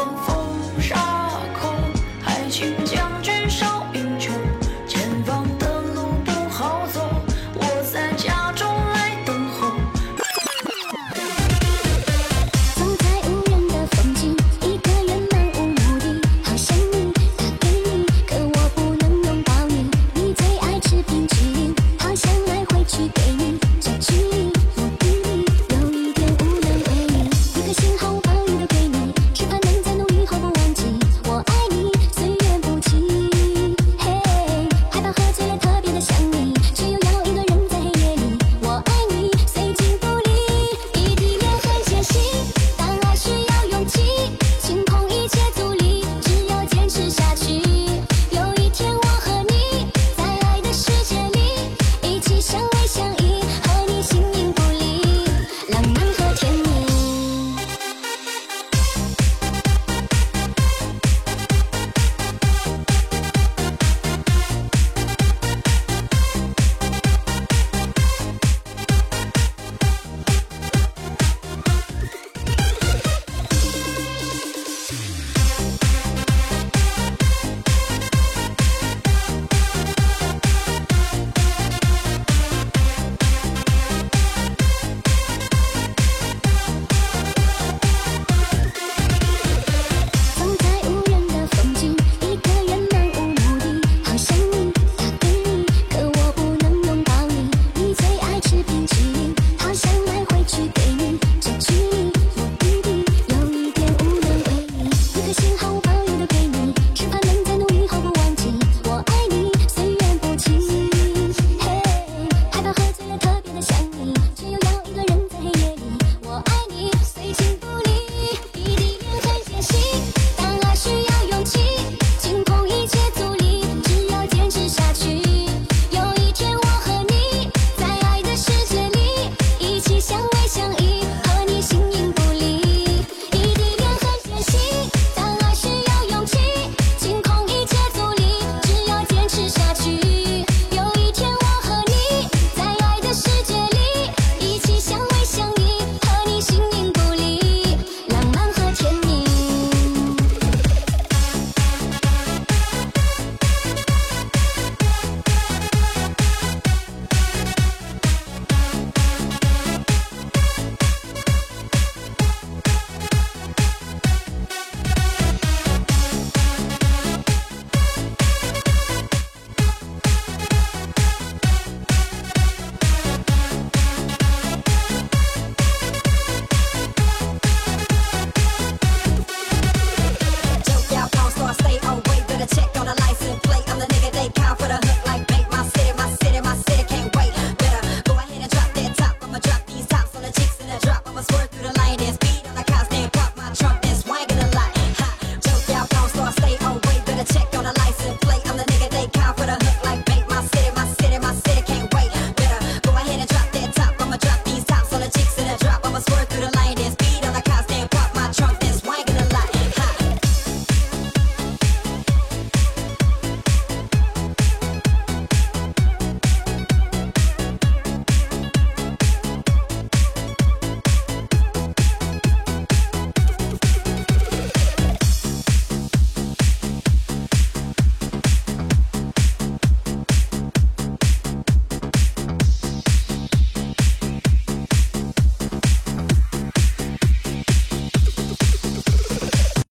can